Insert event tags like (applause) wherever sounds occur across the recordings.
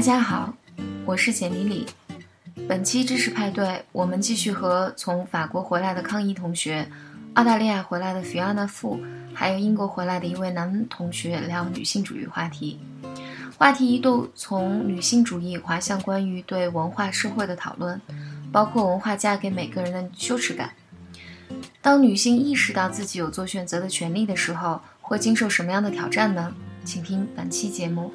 大家好，我是简丽丽。本期知识派对，我们继续和从法国回来的康怡同学、澳大利亚回来的 Fiona Fu，还有英国回来的一位男同学聊女性主义话题。话题一度从女性主义滑向关于对文化社会的讨论，包括文化嫁给每个人的羞耻感。当女性意识到自己有做选择的权利的时候，会经受什么样的挑战呢？请听本期节目。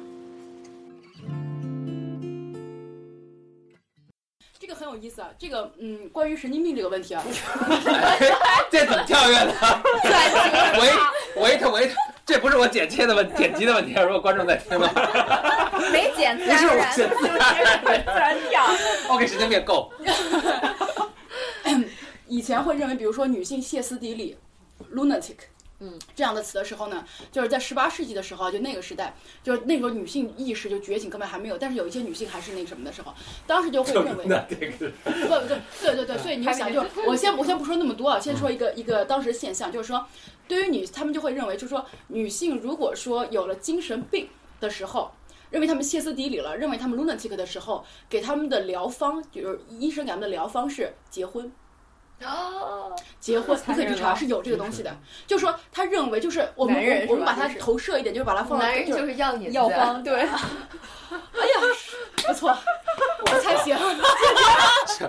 有意思啊，这个嗯，关于神经病这个问题啊，(laughs) 这怎么跳跃的？wait wait wait，这不是我剪切的问剪辑的问题，如果观众在听吗，没剪，自不是我剪自然跳。OK，神经病够。(laughs) 以前会认为，比如说女性歇斯底里 （lunatic）。嗯，这样的词的时候呢，就是在十八世纪的时候，就那个时代，就是那时候女性意识就觉醒根本还没有，但是有一些女性还是那个什么的时候，当时就会认为，不不对对对对，所以你就想，就我先我先不说那么多啊，先说一个一个当时现象，就是说，对于女，他们就会认为，就是说女性如果说有了精神病的时候。认为他们歇斯底里了，认为他们 lunatic 的时候，给他们的疗方，就是医生给他们的疗方是结婚。哦，结婚，你可以去查，是有这个东西的。就说他认为，就是我们人我们我们把它投射一点，就是把它放到男人就就是药引子药方 (laughs) 对，(laughs) 哎呀，不错，我才 (laughs) 行。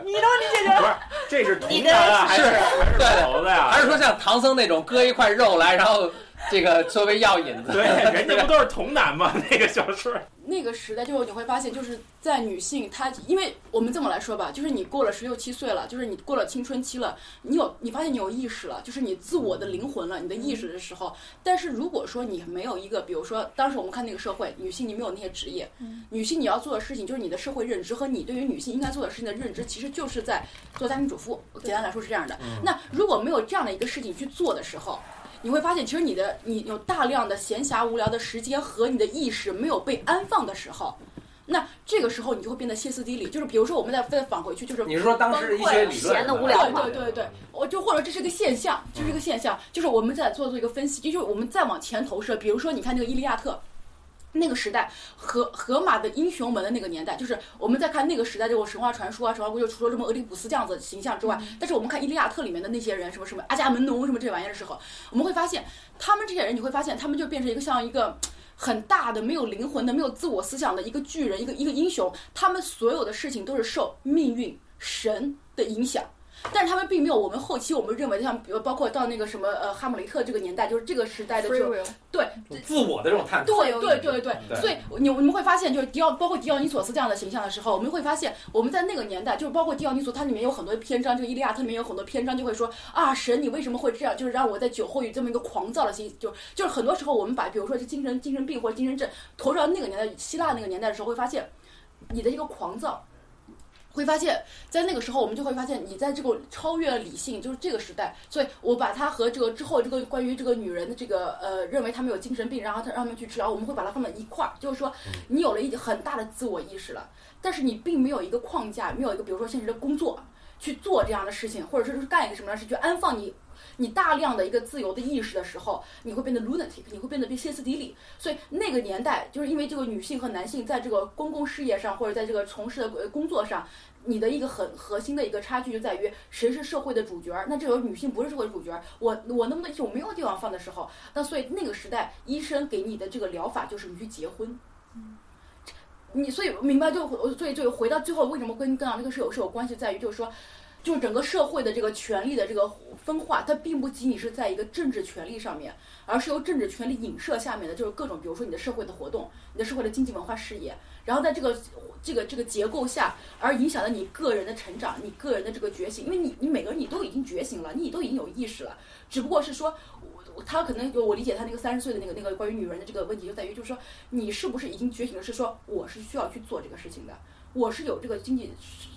你都理解不是，这是童男啊，还是还是对老头子呀？还是说像唐僧那种割一块肉来，然后这个作为药引子？对，人家不都是童男吗？那个小说，那个时代，就是你会发现，就是在女性她，因为我们这么来说吧，就是你过了十六七岁了，就是你过了青春期了，你有你发现你有意识了，就是你自我的灵魂了，你的意识的时候。但是如果说你没有一个，比如说当时我们看那个社会，女性你没有那些职业，女性你要做的事情就是你的社会认知和你对于女性应该做的事情的认知，其实就是在做家庭主妇。简单来说是这样的。那如果没有这样的一个事情去做的时候，你会发现，其实你的你有大量的闲暇无聊的时间和你的意识没有被安放的时候，那这个时候你就会变得歇斯底里。就是比如说，我们再再返回去，就是你是说当时一些理论？闲的无聊对对对对，我就或者这是个现象，这是一个现象，就是我们在做做一个分析，就是我们再往前投射，比如说你看那个《伊利亚特》。那个时代，荷荷马的英雄们的那个年代，就是我们在看那个时代这种神话传说啊，神话故事，除了什么俄狄浦斯这样子的形象之外，但是我们看《伊利亚特》里面的那些人，什么什么阿伽门农什么这玩意儿的时候，我们会发现，他们这些人，你会发现他们就变成一个像一个 (tsk) 很大的、没有灵魂的、没有自我思想的一个巨人，一个一个英雄，他们所有的事情都是受命运、神的影响。但是他们并没有我们后期我们认为像比如包括到那个什么呃哈姆雷特这个年代，就是这个时代的这种对自我的这种探索。对对对对，对所以你你们会发现，就是迪奥，包括迪奥尼索斯这样的形象的时候，我们会发现，我们在那个年代，就是包括迪奥尼索，它里面有很多篇章，这个《伊利亚特》里面有很多篇章就会说啊，神你为什么会这样？就是让我在酒后有这么一个狂躁的心，就就是很多时候我们把比如说是精神精神病或者精神症投入到那个年代，希腊那个年代的时候，会发现你的一个狂躁。会发现，在那个时候，我们就会发现，你在这个超越了理性，就是这个时代，所以我把它和这个之后这个关于这个女人的这个呃，认为她们有精神病，然后她让他们去治疗，我们会把它放在一块儿，就是说，你有了一很大的自我意识了，但是你并没有一个框架，没有一个比如说现实的工作去做这样的事情，或者说是干一个什么样的事，去安放你你大量的一个自由的意识的时候，你会变得 lunatic，你会变得变歇斯底里。所以那个年代，就是因为这个女性和男性在这个公共事业上，或者在这个从事的呃工作上，你的一个很核心的一个差距就在于谁是社会的主角儿。那这个女性不是社会主角儿，我我能不能有没有地方放的时候，那所以那个时代医生给你的这个疗法就是你去结婚。你所以明白就所以就回到最后，为什么跟跟这个是有是有关系，在于就是说。就是整个社会的这个权力的这个分化，它并不仅仅是在一个政治权利上面，而是由政治权利影射下面的，就是各种，比如说你的社会的活动、你的社会的经济文化事业，然后在这个这个这个结构下，而影响了你个人的成长、你个人的这个觉醒，因为你你每个人你都已经觉醒了，你都已经有意识了，只不过是说。我他可能就我理解他那个三十岁的那个那个关于女人的这个问题，就在于就是说，你是不是已经觉醒了？是说我是需要去做这个事情的，我是有这个经济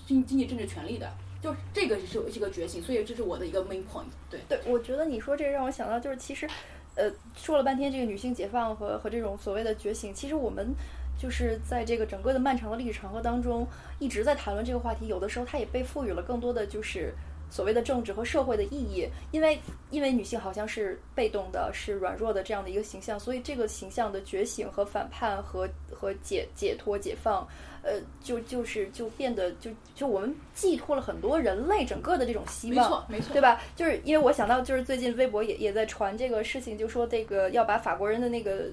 经经济政治权利的，就这个是一个觉醒，所以这是我的一个 main point。对，对，我觉得你说这让我想到，就是其实，呃，说了半天这个女性解放和和这种所谓的觉醒，其实我们就是在这个整个的漫长的历史长河当中，一直在谈论这个话题。有的时候它也被赋予了更多的就是所谓的政治和社会的意义，因为因为女性好像是被动的、是软弱的这样的一个形象，所以这个形象的觉醒和反叛和和解解脱、解放，呃，就就是就变得就就我们寄托了很多人类整个的这种希望，没错，没错，对吧？就是因为我想到，就是最近微博也也在传这个事情，就说这个要把法国人的那个。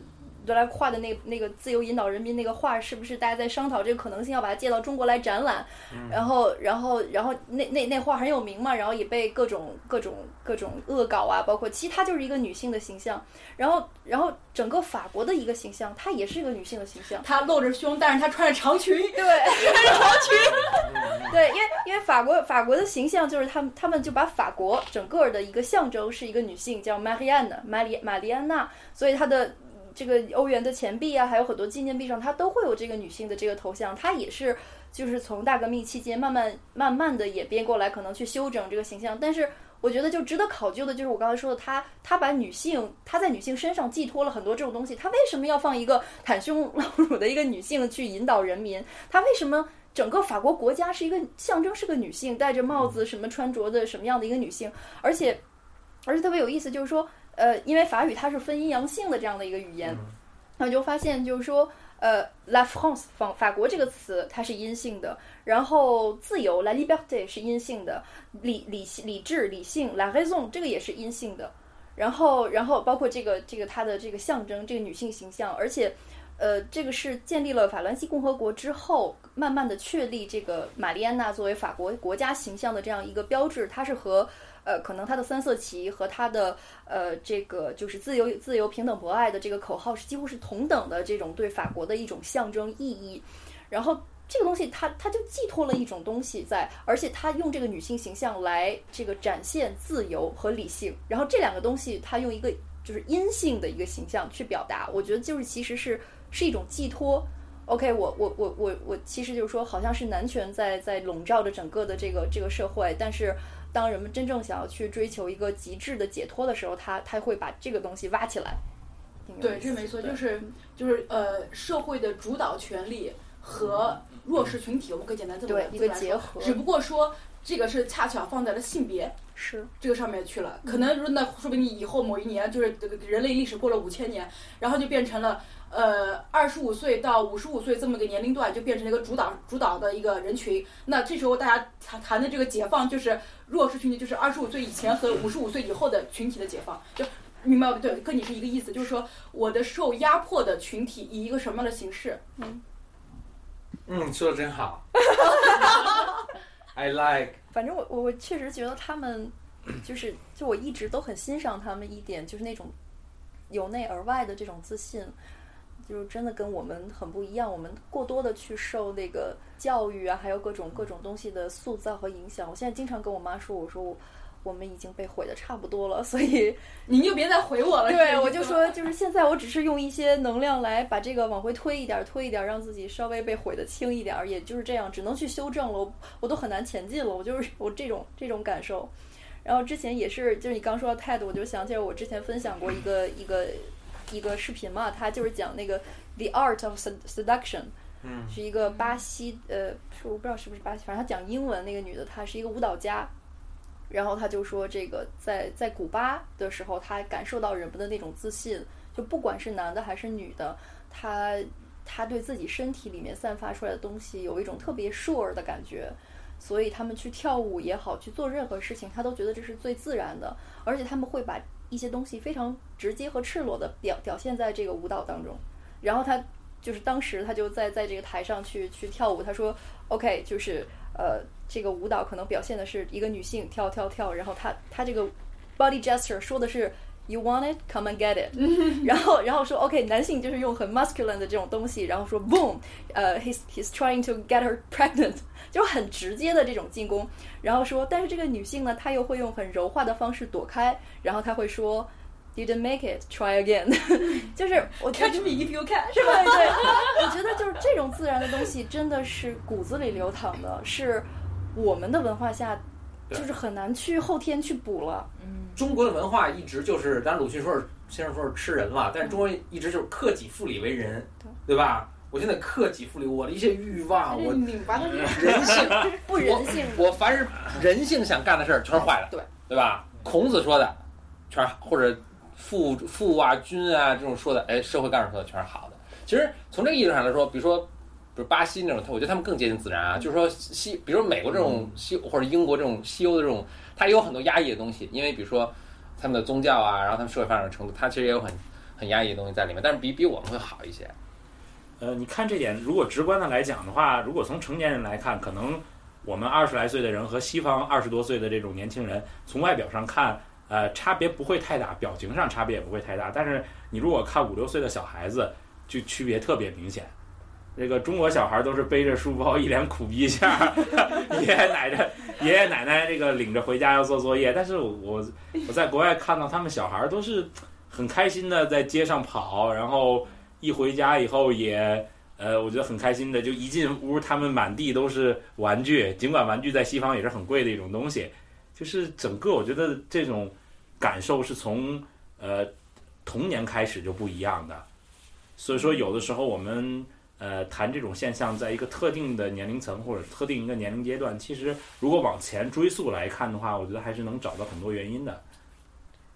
德莱画的那那个自由引导人民那个画，是不是大家在商讨这个可能性，要把它借到中国来展览？然后，然后，然后那那那画很有名嘛，然后也被各种各种各种恶搞啊，包括其实她就是一个女性的形象。然后，然后整个法国的一个形象，她也是一个女性的形象。她露着胸，但是她穿着长裙。对，(laughs) 穿着长裙。(laughs) 对，因为因为法国法国的形象就是他们他们就把法国整个的一个象征是一个女性，叫玛丽安娜，玛丽玛丽安娜，所以她的。这个欧元的钱币啊，还有很多纪念币上，它都会有这个女性的这个头像。它也是，就是从大革命期间慢慢慢慢的演变过来，可能去修整这个形象。但是我觉得就值得考究的就是我刚才说的，他他把女性，他在女性身上寄托了很多这种东西。他为什么要放一个袒胸露乳的一个女性去引导人民？他为什么整个法国国家是一个象征，是个女性戴着帽子，什么穿着的什么样的一个女性？而且，而且特别有意思，就是说。呃，因为法语它是分阴阳性的这样的一个语言，那就发现就是说，呃，la France 法法国这个词它是阴性的，然后自由 la liberté 是阴性的，理理理智理性 la raison 这个也是阴性的，然后然后包括这个这个它的这个象征这个女性形象，而且，呃，这个是建立了法兰西共和国之后，慢慢的确立这个玛丽安娜作为法国国家形象的这样一个标志，它是和。呃，可能他的三色旗和他的呃，这个就是自由、自由、平等、博爱的这个口号是几乎是同等的这种对法国的一种象征意义。然后这个东西，它它就寄托了一种东西在，而且他用这个女性形象来这个展现自由和理性。然后这两个东西，他用一个就是阴性的一个形象去表达，我觉得就是其实是是一种寄托。OK，我我我我我其实就是说，好像是男权在在笼罩着整个的这个这个社会，但是。当人们真正想要去追求一个极致的解脱的时候，他他会把这个东西挖起来。对，这没错，就是就是呃，社会的主导权利和弱势群体，我们可以简单这么对一个结合。只不过说这个是恰巧放在了性别是这个上面去了。可能那说不定以后某一年，就是人类历史过了五千年，然后就变成了。呃，二十五岁到五十五岁这么个年龄段，就变成了一个主导主导的一个人群。那这时候大家谈谈的这个解放，就是弱势群体，就是二十五岁以前和五十五岁以后的群体的解放。就明白对，跟你是一个意思，就是说我的受压迫的群体以一个什么样的形式？嗯，嗯，说的真好。(laughs) I like。反正我我我确实觉得他们，就是就我一直都很欣赏他们一点，就是那种由内而外的这种自信。就是真的跟我们很不一样，我们过多的去受那个教育啊，还有各种各种东西的塑造和影响。我现在经常跟我妈说，我说我们已经被毁的差不多了，(laughs) 所以您就别再毁我了。对，我就说，(laughs) 就是现在我只是用一些能量来把这个往回推一点，推一点，让自己稍微被毁的轻一点，也就是这样，只能去修正了。我我都很难前进了，我就是 (laughs) 我这种这种感受。然后之前也是，就是你刚说的态度，我就想起来我之前分享过一个一个。一个视频嘛，他就是讲那个 The Art of Seduction，嗯，是一个巴西，呃，是我不知道是不是巴西，反正他讲英文那个女的，她是一个舞蹈家，然后他就说这个在在古巴的时候，他感受到人们的那种自信，就不管是男的还是女的，他他对自己身体里面散发出来的东西有一种特别 sure 的感觉，所以他们去跳舞也好，去做任何事情，他都觉得这是最自然的，而且他们会把。一些东西非常直接和赤裸的表表现在这个舞蹈当中，然后他就是当时他就在在这个台上去去跳舞，他说，OK，就是呃这个舞蹈可能表现的是一个女性跳跳跳，然后她她这个 body gesture 说的是。You want it? Come and get it. (laughs) 然后，然后说 OK，男性就是用很 masculine 的这种东西，然后说 Boom，呃，he's he's trying to get her (laughs) pregnant，(laughs) 就很直接的这种进攻。然后说，但是这个女性呢，她又会用很柔化的方式躲开，然后她会说 Didn't make it, try again。(laughs) 就是我 catch me if you can，是吧？对，(laughs) 我觉得就是这种自然的东西，真的是骨子里流淌的，是我们的文化下。就是很难去后天去补了。嗯，中国的文化一直就是，咱鲁迅说是先生说是吃人嘛，但是中国一直就是克己复礼为人，对吧？我现在克己复礼，我的一些欲望，我拧巴的人性 (laughs) 不人性的。我凡是人性想干的事儿全是坏的，对对吧？孔子说的全是或者父父啊君啊这种说的，哎，社会干部说的全是好的。其实从这个意义上来说，比如说，比如巴西那种，他我觉得他们更接近自然啊。就是说西，比如说美国这种西或者英国这种西欧的这种，它也有很多压抑的东西，因为比如说他们的宗教啊，然后他们社会发展的程度，它其实也有很很压抑的东西在里面，但是比比我们会好一些。呃，你看这点，如果直观的来讲的话，如果从成年人来看，可能我们二十来岁的人和西方二十多岁的这种年轻人，从外表上看，呃，差别不会太大，表情上差别也不会太大。但是你如果看五六岁的小孩子，就区别特别明显。这个中国小孩都是背着书包，一脸苦逼相，(laughs) 爷爷奶奶爷爷奶奶这个领着回家要做作业。但是我我在国外看到他们小孩都是很开心的在街上跑，然后一回家以后也呃，我觉得很开心的，就一进屋他们满地都是玩具，尽管玩具在西方也是很贵的一种东西，就是整个我觉得这种感受是从呃童年开始就不一样的。所以说，有的时候我们呃谈这种现象，在一个特定的年龄层或者特定一个年龄阶段，其实如果往前追溯来看的话，我觉得还是能找到很多原因的。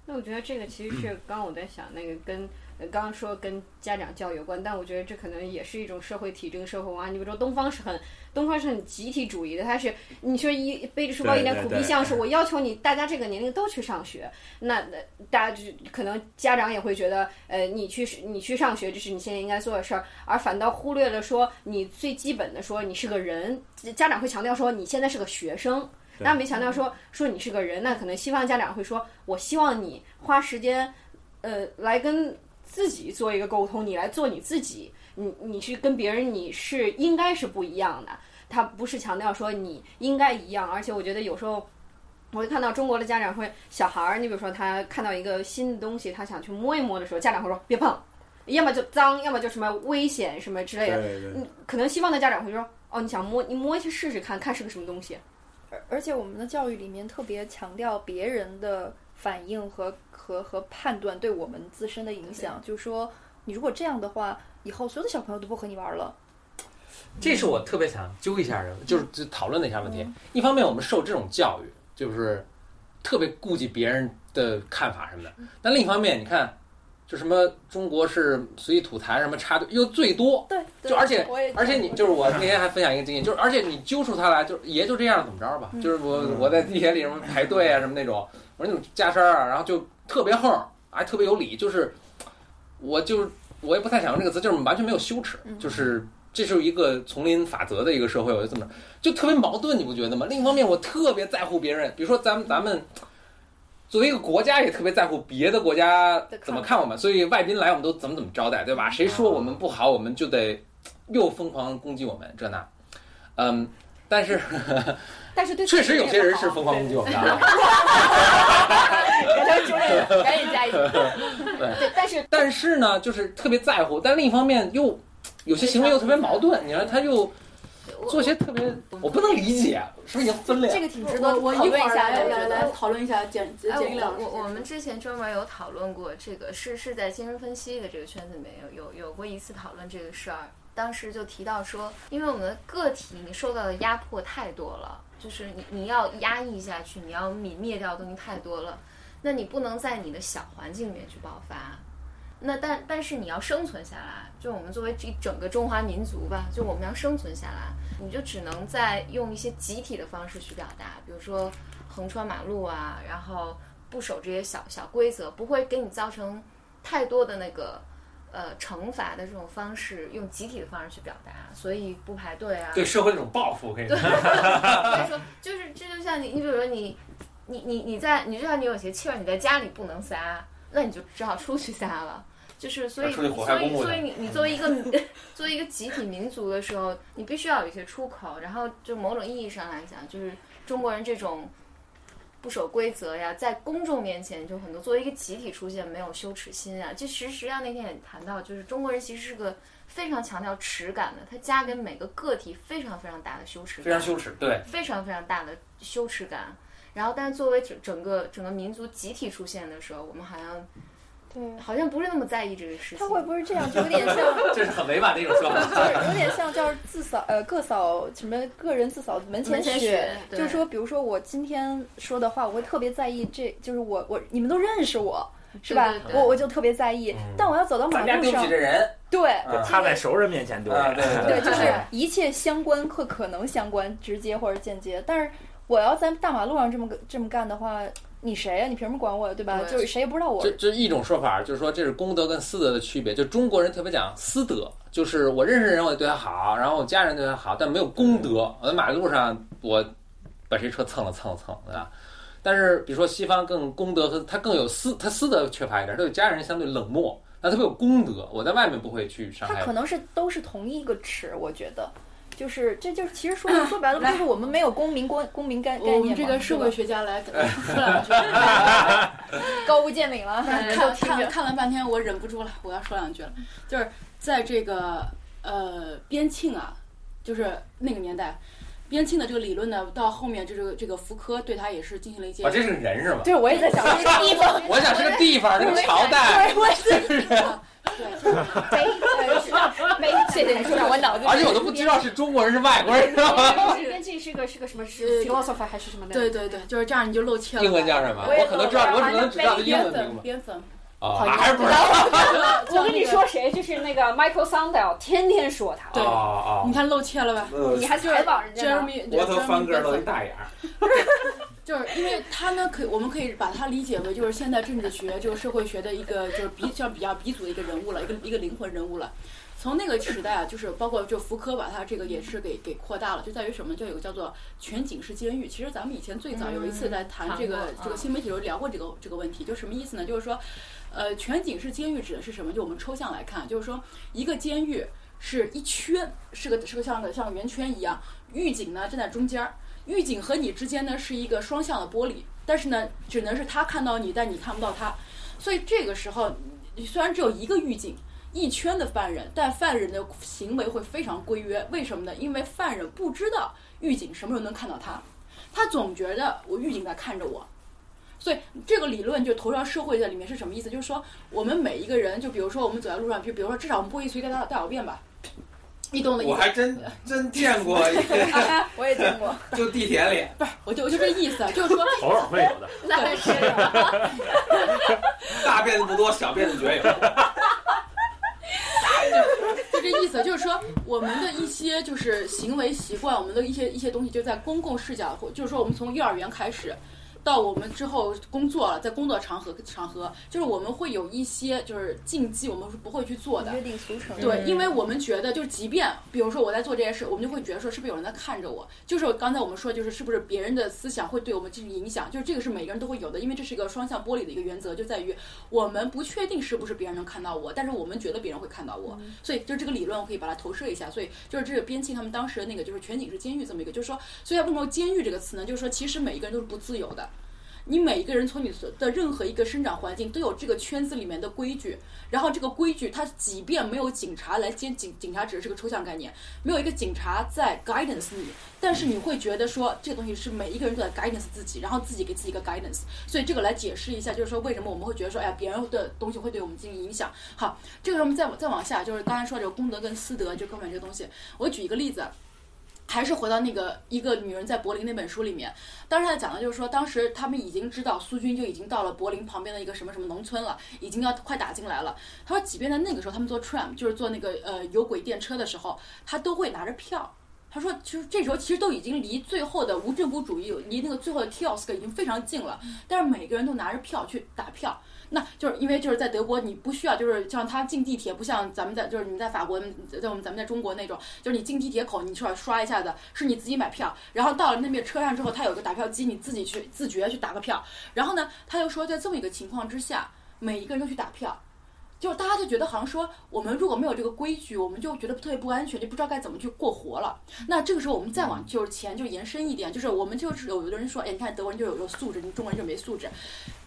那我觉得这个其实是刚刚我在想，那个跟刚刚说跟家长教育有关，但我觉得这可能也是一种社会体制、社会文化。你比如说东方是很东方是很集体主义的，它是你说一背着书包一脸苦逼相，是我要求你大家这个年龄都去上学，那那大家就可能家长也会觉得，呃，你去你去上学，这是你现在应该做的事儿，而反倒忽略了说你最基本的说你是个人，家长会强调说你现在是个学生。对那没强调说说你是个人，那可能西方家长会说，我希望你花时间，呃，来跟自己做一个沟通，你来做你自己，你你去跟别人你是应该是不一样的，他不是强调说你应该一样，而且我觉得有时候。我会看到中国的家长会，小孩儿，你比如说他看到一个新的东西，他想去摸一摸的时候，家长会说别碰，要么就脏，要么就什么危险什么之类的。对对嗯，可能西方的家长会说，哦，你想摸，你摸去试试看看是个什么东西。而而且我们的教育里面特别强调别人的反应和和和判断对我们自身的影响，就是说你如果这样的话，以后所有的小朋友都不和你玩了。这是我特别想揪一下的，就是就讨论的一下问题。一方面，我们受这种教育，就是特别顾及别人的看法什么的；但另一方面，你看，就什么中国是随意吐痰，什么插队又最多，对，就而且而且你就是我那天还分享一个经验，就是而且你揪出他来，就是也就这样怎么着吧？就是我我在地铁里什么排队啊什么那种，我说那种加深啊，然后就特别横，还特别有理，就是我就是我也不太想用这个词，就是完全没有羞耻，就是这是一个丛林法则的一个社会，我就这么着，就特别矛盾，你不觉得吗？另一方面，我特别在乎别人，比如说咱们咱们。作为一个国家，也特别在乎别的国家怎么看我们，所以外宾来我们都怎么怎么招待，对吧？谁说我们不好，我们就得又疯狂攻击我们，这那，嗯，但是 (laughs) 但是对确实有些人是疯狂攻击我们的啊，(laughs) (laughs) 赶紧加一句。对，但是但是呢，就是特别在乎，但另一方面又有些行为又特别矛盾，你说他又做些特别，我不能理解，是不是已经分裂了？这个挺值得我一会儿论一下的。来来来我觉得讨论一下简简哎，简历老师。我我我们之前专门有讨论过这个，是是在精神分析的这个圈子里面有有有过一次讨论这个事儿。当时就提到说，因为我们的个体你受到的压迫太多了，就是你你要压抑下去，你要泯灭掉的东西太多了，那你不能在你的小环境里面去爆发。那但但是你要生存下来，就我们作为这整个中华民族吧，就我们要生存下来，你就只能在用一些集体的方式去表达，比如说横穿马路啊，然后不守这些小小规则，不会给你造成太多的那个呃惩罚的这种方式，用集体的方式去表达，所以不排队啊，对社会那种报复，可以说 (laughs) 所以说，就是这就像你，你比如说你，你你你在，你就像你有些气儿你在家里不能撒，那你就只好出去撒了。就是所以，所以所以你你作为一个 (laughs) 作为一个集体民族的时候，你必须要有一些出口。然后就某种意义上来讲，就是中国人这种不守规则呀，在公众面前就很多作为一个集体出现没有羞耻心啊。就其实实际上那天也谈到，就是中国人其实是个非常强调耻感的，他加给每个个体非常非常大的羞耻感，非常羞耻，对，非常非常大的羞耻感。然后，但是作为整整个整个民族集体出现的时候，我们好像对，好像不是那么在意这个事情。他会不会这样，就有点像，(laughs) 这是很委婉的一种说法。(laughs) 就是有点像叫自扫呃各扫什么个人自扫门前雪就是说，比如说我今天说的话，我会特别在意这，就是我我你们都认识我。是吧？对对对我我就特别在意，但我要走到马路上对不起，这人，对，啊他在熟人面前丢啊，脸。对对，(laughs) 就是一切相关可可能相关，直接或者间接。但是我要在大马路上这么个这么干的话，你谁呀、你凭什么管我呀？对吧？对就是谁也不知道我这。这一种说法，就是说这是公德跟私德的区别。就中国人特别讲私德，就是我认识人我得对他好，然后我家人对他好，但没有公德。我在马路上我把谁车蹭了蹭了蹭，对吧？但是比如说西方更公德和他更有私，他私德缺乏一点，他对家人相对冷漠，那特别有公德。我在外面不会去伤害他可能是都是同一个尺，我觉得。就是，这就是，其实说说白了，不就是我们没有公民公公民概概我们念吗？这个社会学家来说两句。高屋建瓴了，(laughs) 看看。看了半天，我忍不住了，我要说两句了。就是在这个呃边沁啊，就是那个年代，边沁的这个理论呢，到后面就是这个福柯对他也是进行了一些。啊，这是个人是吧？对我也在想这个地方，(laughs) 我想是个地方，这个朝代，对，我也在啊对，就是 (laughs) 没呃没谢谢你说，我脑子而且我都不知道是中国人是外国人，是吧？边境是个是个什么是 philosopher 还是什么的？对对对，就是这样你就露怯了。英文叫什么？我可能知道，我只能知道的英文名粉，字。边粉。啊，还是不知道。(laughs) 我跟你说谁，就是那个 Michael Sandel，天天说他，对哦你看露怯了吧你还采访人家呢。？Jeremy，我头翻个大眼儿。(laughs) 就是因为他呢，可以我们可以把他理解为就是现代政治学就是社会学的一个就是鼻像比较鼻祖的一个人物了，一个一个灵魂人物了。从那个时代啊，就是包括就福柯把它这个也是给给扩大了，就在于什么？就有个叫做全景式监狱。其实咱们以前最早有一次在谈这个、这个新媒体的时候聊过这个这个问题，就什么意思呢？就是说，呃，全景式监狱指的是什么？就我们抽象来看，就是说一个监狱是一圈，是个是个像个像个圆圈一样，狱警呢站在中间儿，狱警和你之间呢是一个双向的玻璃，但是呢只能是他看到你，但你看不到他，所以这个时候虽然只有一个狱警。一圈的犯人，但犯人的行为会非常规约，为什么呢？因为犯人不知道狱警什么时候能看到他，他总觉得我狱警在看着我，所以这个理论就投上社会在里面是什么意思？就是说我们每一个人，就比如说我们走在路上，就比如说至少我们不会随地大大小便吧，你懂我的意思？我还真真见过 (laughs) 我也见过。就地铁里，不是，我就我就这意思，就是说 (laughs) 偶尔会有的。(laughs) 那是大便的不多，小便的绝有。(laughs) 就这意思，就是说我们的一些就是行为习惯，我们的一些一些东西，就在公共视角，就是说我们从幼儿园开始。到我们之后工作了，在工作场合场合，就是我们会有一些就是禁忌，我们是不会去做的。约定俗成。对，因为我们觉得，就是即便比如说我在做这件事，我们就会觉得说，是不是有人在看着我？就是刚才我们说，就是是不是别人的思想会对我们进行影响？就是这个是每个人都会有的，因为这是一个双向玻璃的一个原则，就在于我们不确定是不是别人能看到我，但是我们觉得别人会看到我，所以就这个理论我可以把它投射一下。所以就是这个边沁他们当时的那个就是全景式监狱这么一个，就是说，所以为什么监狱这个词呢？就是说，其实每一个人都是不自由的。你每一个人从你的任何一个生长环境都有这个圈子里面的规矩，然后这个规矩，它即便没有警察来监警，警察只是个抽象概念，没有一个警察在 guidance 你，但是你会觉得说这个东西是每一个人都在 guidance 自己，然后自己给自己一个 guidance，所以这个来解释一下，就是说为什么我们会觉得说，哎呀，别人的东西会对我们进行影响。好，这个我们再再往下，就是刚才说这个公德跟私德，就根本这个东西，我举一个例子。还是回到那个一个女人在柏林那本书里面，当时他讲的就是说，当时他们已经知道苏军就已经到了柏林旁边的一个什么什么农村了，已经要快打进来了。他说，即便在那个时候，他们坐 tram 就是坐那个呃有轨电车的时候，他都会拿着票。他说，其实这时候其实都已经离最后的无政府主义，离那个最后的 kiosk 已经非常近了，但是每个人都拿着票去打票。那就是因为就是在德国，你不需要就是像他进地铁，不像咱们在就是你在法国，在我们咱们在中国那种，就是你进地铁口，你需要刷一下子，是你自己买票，然后到了那边车上之后，他有个打票机，你自己去自觉去打个票。然后呢，他又说在这么一个情况之下，每一个人都去打票。就是大家就觉得好像说，我们如果没有这个规矩，我们就觉得特别不安全，就不知道该怎么去过活了。那这个时候我们再往就是前就延伸一点，就是我们就是有的人说，哎，你看德国人就有有素质，你中国人就没素质，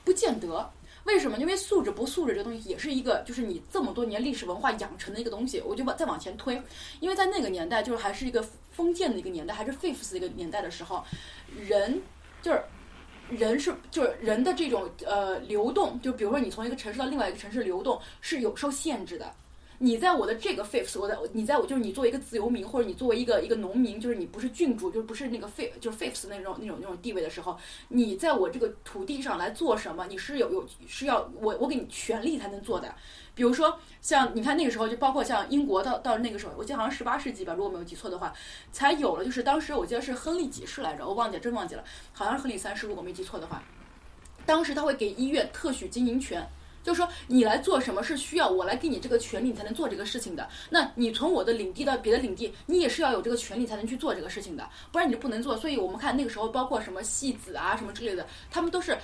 不见得。为什么？因为素质不素质这个东西也是一个，就是你这么多年历史文化养成的一个东西。我就往再往前推，因为在那个年代，就是还是一个封建的一个年代，还是 fifth 的一个年代的时候，人就是人是就是人的这种呃流动，就比如说你从一个城市到另外一个城市流动是有受限制的。你在我的这个 fifth，我在你在我就是你作为一个自由民，或者你作为一个一个农民，就是你不是郡主，就是不是那个 fif 就是 fifth 那种那种那种地位的时候，你在我这个土地上来做什么，你是有有是要我我给你权利才能做的。比如说像你看那个时候，就包括像英国到到那个时候，我记得好像十八世纪吧，如果没有记错的话，才有了，就是当时我记得是亨利几世来着，我忘记了，真忘记了，好像是亨利三世，如果没记错的话，当时他会给医院特许经营权。就是说，你来做什么是需要我来给你这个权利，你才能做这个事情的。那你从我的领地到别的领地，你也是要有这个权利才能去做这个事情的，不然你就不能做。所以我们看那个时候，包括什么戏子啊什么之类的，他们都是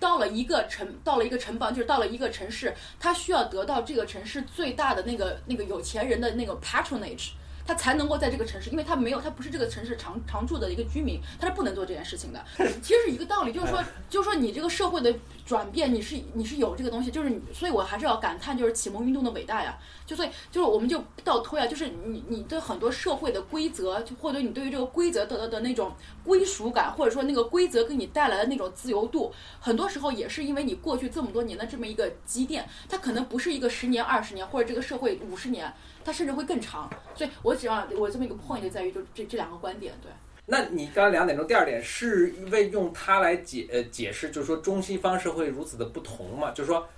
到了一个城，到了一个城邦，就是到了一个城市，他需要得到这个城市最大的那个那个有钱人的那个 patronage。他才能够在这个城市，因为他没有，他不是这个城市常常住的一个居民，他是不能做这件事情的。(laughs) 其实是一个道理，就是说，就是说你这个社会的转变，你是你是有这个东西，就是你，所以我还是要感叹，就是启蒙运动的伟大呀。就所以就是我们就倒推啊，就是你你对很多社会的规则，就或者你对于这个规则得到的那种归属感，或者说那个规则给你带来的那种自由度，很多时候也是因为你过去这么多年的这么一个积淀，它可能不是一个十年、二十年，或者这个社会五十年。它甚至会更长，所以我只要我这么一个 point 就在于，就这这两个观点，对。那你刚才两点钟，第二点是为用它来解呃解释，就是说中西方社会如此的不同嘛？就是说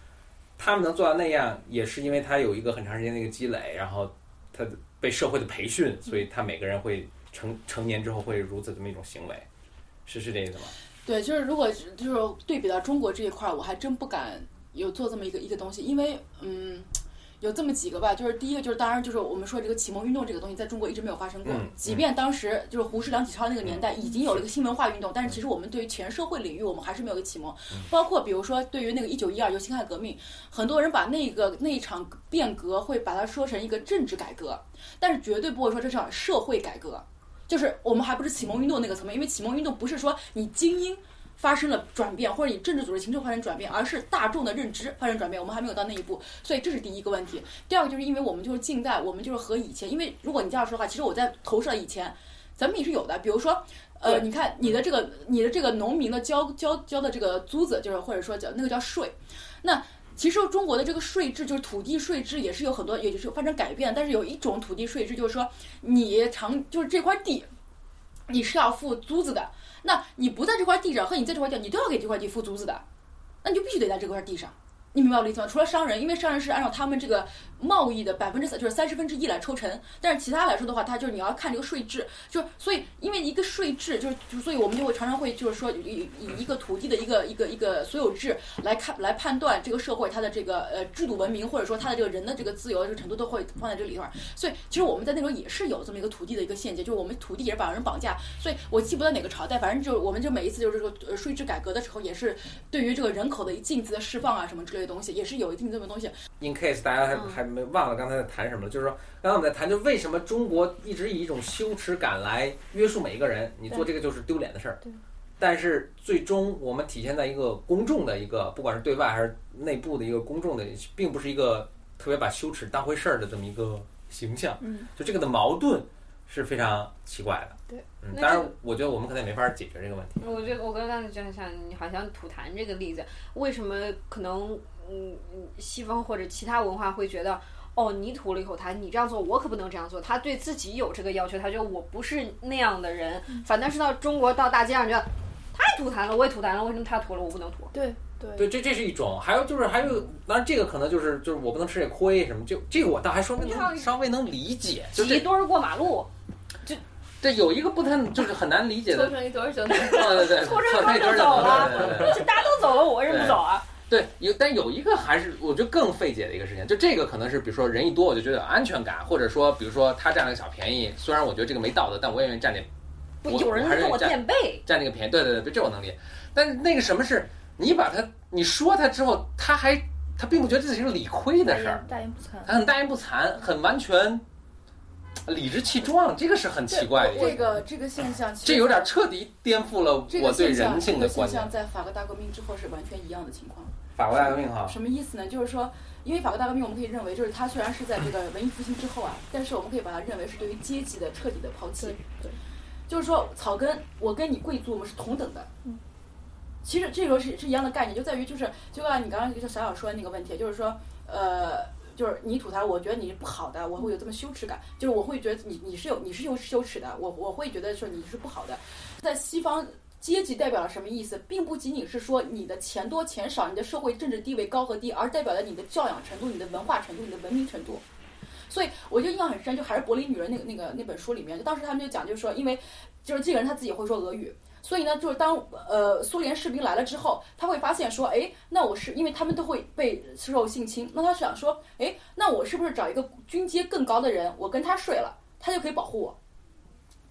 他们能做到那样，也是因为他有一个很长时间的一个积累，然后他被社会的培训，所以他每个人会成成年之后会如此这么一种行为，是是这意思吗？对，就是如果就是对比到中国这一块儿，我还真不敢有做这么一个一个东西，因为嗯。有这么几个吧，就是第一个就是当然就是我们说这个启蒙运动这个东西在中国一直没有发生过，即便当时就是胡适、梁启超那个年代已经有了一个新文化运动，但是其实我们对于全社会领域我们还是没有个启蒙，包括比如说对于那个一九一二就辛亥革命，很多人把那个那一场变革会把它说成一个政治改革，但是绝对不会说这是场社会改革，就是我们还不是启蒙运动那个层面，因为启蒙运动不是说你精英。发生了转变，或者你政治组织形式发生转变，而是大众的认知发生转变，我们还没有到那一步，所以这是第一个问题。第二个就是因为我们就是近代，我们就是和以前，因为如果你这样说的话，其实我在投射以前，咱们也是有的。比如说，呃，你看你的这个你的这个农民的交交交的这个租子，就是或者说叫那个叫税。那其实中国的这个税制就是土地税制也是有很多，也就是发生改变。但是有一种土地税制就是说，你长就是这块地，你是要付租子的。那你不在这块地上，和你在这块地，你都要给这块地付租子的，那你就必须得在这块地上。你明白我的意思吗？除了商人，因为商人是按照他们这个贸易的百分之三，就是三十分之一来抽成。但是其他来说的话，它就是你要看这个税制，就所以因为一个税制，就是就所以我们就会常常会就是说以以一个土地的一个一个一个所有制来看来判断这个社会它的这个呃制度文明，或者说它的这个人的这个自由这个程度都会放在这里头。所以其实我们在那时候也是有这么一个土地的一个限制，就是我们土地也是把人绑架。所以我记不得哪个朝代，反正就我们就每一次就是这个税制改革的时候，也是对于这个人口的禁止的释放啊什么之类的。东西也是有一定这么东西。In case 大家还还没忘了刚才在谈什么了，就是说刚才我们在谈，就为什么中国一直以一种羞耻感来约束每一个人，你做这个就是丢脸的事儿。对。但是最终我们体现在一个公众的一个，不管是对外还是内部的一个公众的，并不是一个特别把羞耻当回事儿的这么一个形象。嗯。就这个的矛盾是非常奇怪的。对。嗯，当然，我觉得我们可能也没法解决这个问题。我觉得我刚刚就想，你好像吐痰这个例子，为什么可能？嗯嗯，西方或者其他文化会觉得，哦，你吐了一口痰，你这样做，我可不能这样做。他对自己有这个要求，他觉得我不是那样的人。反倒是到中国到大街上，觉得他也吐痰了，我也吐痰了，为什么他吐了我不能吐？对对对，这这是一种。还有就是还有，当然这个可能就是就是我不能吃这亏什么，就这个我倒还说明能稍微能理解。就一堆儿过马路，就这有一个不太就是很难理解的。搓成一堆儿就对对对，搓成一堆儿就走了，这大家都走了，我为什么不走啊？对，有但有一个还是我觉得更费解的一个事情，就这个可能是比如说人一多我就觉得有安全感，或者说比如说他占了个小便宜，虽然我觉得这个没道德，但我也愿意占点，不有人跟我垫背，占那个便宜，对对对，这我能理解。但那个什么是你把他你说他之后，他还他并不觉得自己是一个理亏的事儿，大言不惭，他很大言不惭，很完全理直气壮，这个是很奇怪的。这个这个现象，这有点彻底颠覆了我对人性的观念。在法国大革命之后是完全一样的情况。法国大革命哈，什么意思呢？就是说，因为法国大革命，我们可以认为，就是它虽然是在这个文艺复兴之后啊，但是我们可以把它认为是对于阶级的彻底的抛弃。对，就是说，草根，我跟你贵族，我们是同等的。嗯。其实这个是是一样的概念，就在于就是就按你刚刚就小小说的那个问题，就是说呃。就是你吐槽，我觉得你是不好的，我会有这么羞耻感，就是我会觉得你你是有你是有羞耻的，我我会觉得说你是不好的。在西方，阶级代表了什么意思，并不仅仅是说你的钱多钱少，你的社会政治地位高和低，而代表了你的教养程度、你的文化程度、你的文明程度。所以我就印象很深，就还是柏林女人那个那个那本书里面，就当时他们就讲，就是说，因为就是这个人他自己会说俄语。所以呢，就是当呃苏联士兵来了之后，他会发现说，哎，那我是因为他们都会被受性侵，那他想说，哎，那我是不是找一个军阶更高的人，我跟他睡了，他就可以保护我？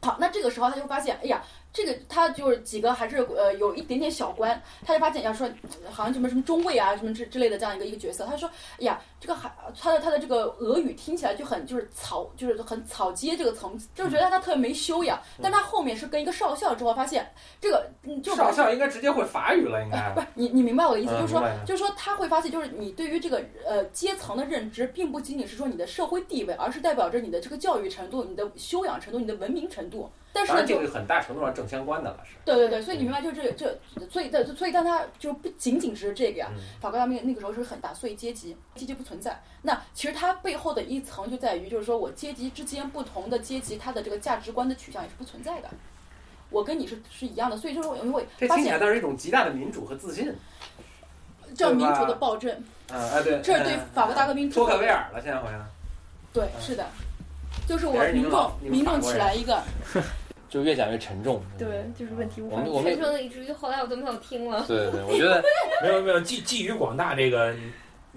好，那这个时候他就发现，哎呀。这个他就是几个还是呃有一点点小官，他就发现要说好像什么什么中尉啊什么之之类的这样一个一个角色，他说呀这个还他的他的这个俄语听起来就很就是草就是很草阶这个层次，就是觉得他特别没修养。但他后面是跟一个少校之后发现这个就少校应该直接会法语了，应该 (laughs) 不是你你明白我的意思，就是说就是说他会发现就是你对于这个呃阶层的认知，并不仅仅是说你的社会地位，而是代表着你的这个教育程度、你的修养程度、你的文明程度。但是这个很大程度上正相关的了，是。对对对，所以你明白，就这这，所以的所以，但他就不仅仅是这个呀。法国大革命那个时候是很大，所以阶级阶级不存在。那其实它背后的一层就在于，就是说我阶级之间不同的阶级，它的这个价值观的取向也是不存在的。我跟你是是一样的，所以就是我会这听起来倒是一种极大的民主和自信，叫民主的暴政。啊啊对，这是对法国大革命。托克维尔了，现在好像。对，是的，就是我民众民众起来一个。(laughs) 就越讲越沉重，对，就是问题无法沉重的，以至于后来我都没有听了。对对，我觉得没 (laughs) 有没有，寄寄予广大这个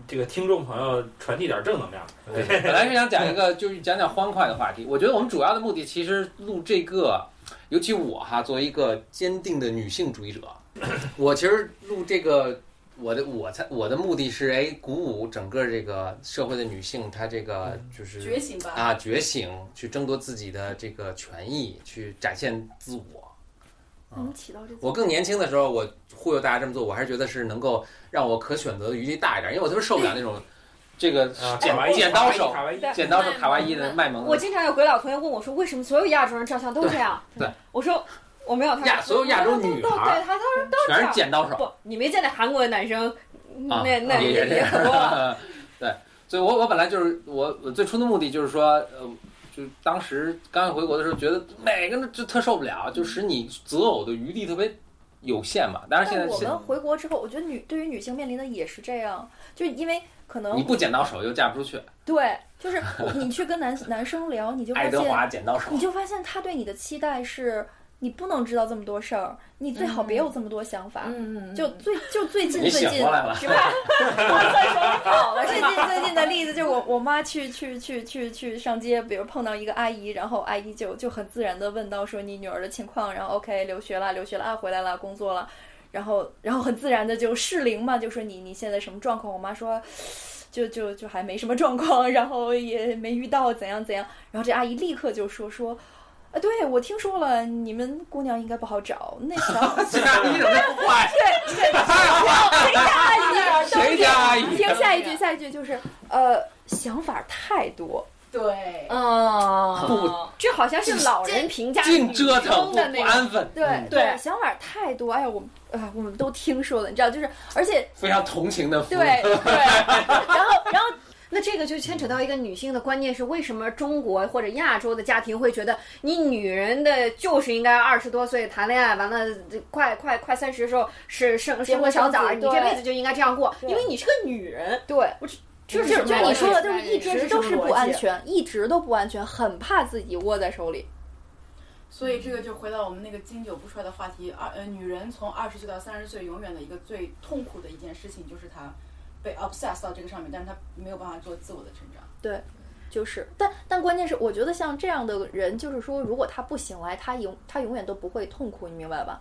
这个听众朋友传递点正能量。本来是想讲一个，(laughs) 就是讲讲欢快的话题。我觉得我们主要的目的其实录这个，尤其我哈，作为一个坚定的女性主义者，(coughs) 我其实录这个。我的我才我的目的是哎，鼓舞整个这个社会的女性，她这个就是觉醒吧啊，觉醒，去争夺自己的这个权益，去展现自我。能起到这。我更年轻的时候，我忽悠大家这么做，我还是觉得是能够让我可选择的余地大一点，因为我特别受不了那种 (laughs) 这个剪剪刀手、剪刀手卡哇伊的卖萌。我经常有鬼佬同学问我说，为什么所有亚洲人照相都这样？对，我说。我没有，亚所有亚洲女孩，对，他都是都全是剪刀手。不，你没见那韩国的男生，那那也也很多。(laughs) 对，所以我我本来就是我我最初的目的就是说，呃，就当时刚回国的时候，觉得每个人就特受不了，就使你择偶的余地特别有限嘛。但是现在我们回国之后，我觉得女对于女性面临的也是这样，就因为可能你不剪刀手就嫁不出去。对，就是你去跟男 (laughs) 男生聊，你就发现爱德华剪到手，你就发现他对你的期待是。你不能知道这么多事儿，你最好别有这么多想法。嗯嗯就最就最近最近，(laughs) 是吧？我算手好了。最近最近的例子，就我我妈去去去去去上街，比如碰到一个阿姨，然后阿姨就就很自然的问到说你女儿的情况，然后 OK 留学了，留学了啊，回来了，工作了，然后然后很自然的就适龄嘛，就说你你现在什么状况？我妈说，就就就还没什么状况，然后也没遇到怎样怎样，然后这阿姨立刻就说说。啊，对，我听说了，你们姑娘应该不好找。那小阿姨怎么那么坏？对对，(laughs) 谁家阿姨？谁家阿姨？听下一句，下一句就是，呃，想法太多。对，嗯，不，这好像是老人评价净折腾，的那不安分。对对，想法太多。哎呀，我啊，我们都听说了，你知道，就是而且非常同情的。对对，(laughs) 然后然后。那这个就牵扯到一个女性的观念是：为什么中国或者亚洲的家庭会觉得你女人的就是应该二十多岁谈恋爱，完了快快快三十的时候是生生个小崽儿，你这辈子就应该这样过，因为你是个女人。对，我就是就是你说的，就是一直都是不安全，一直都不安全，很怕自己握在手里。所以这个就回到我们那个经久不衰的话题：二呃，女人从二十岁到三十岁，永远的一个最痛苦的一件事情就是她。被 obsessed 到这个上面，但是他没有办法做自我的成长。对，就是，但但关键是，我觉得像这样的人，就是说，如果他不醒来，他永他永远都不会痛苦，你明白吧？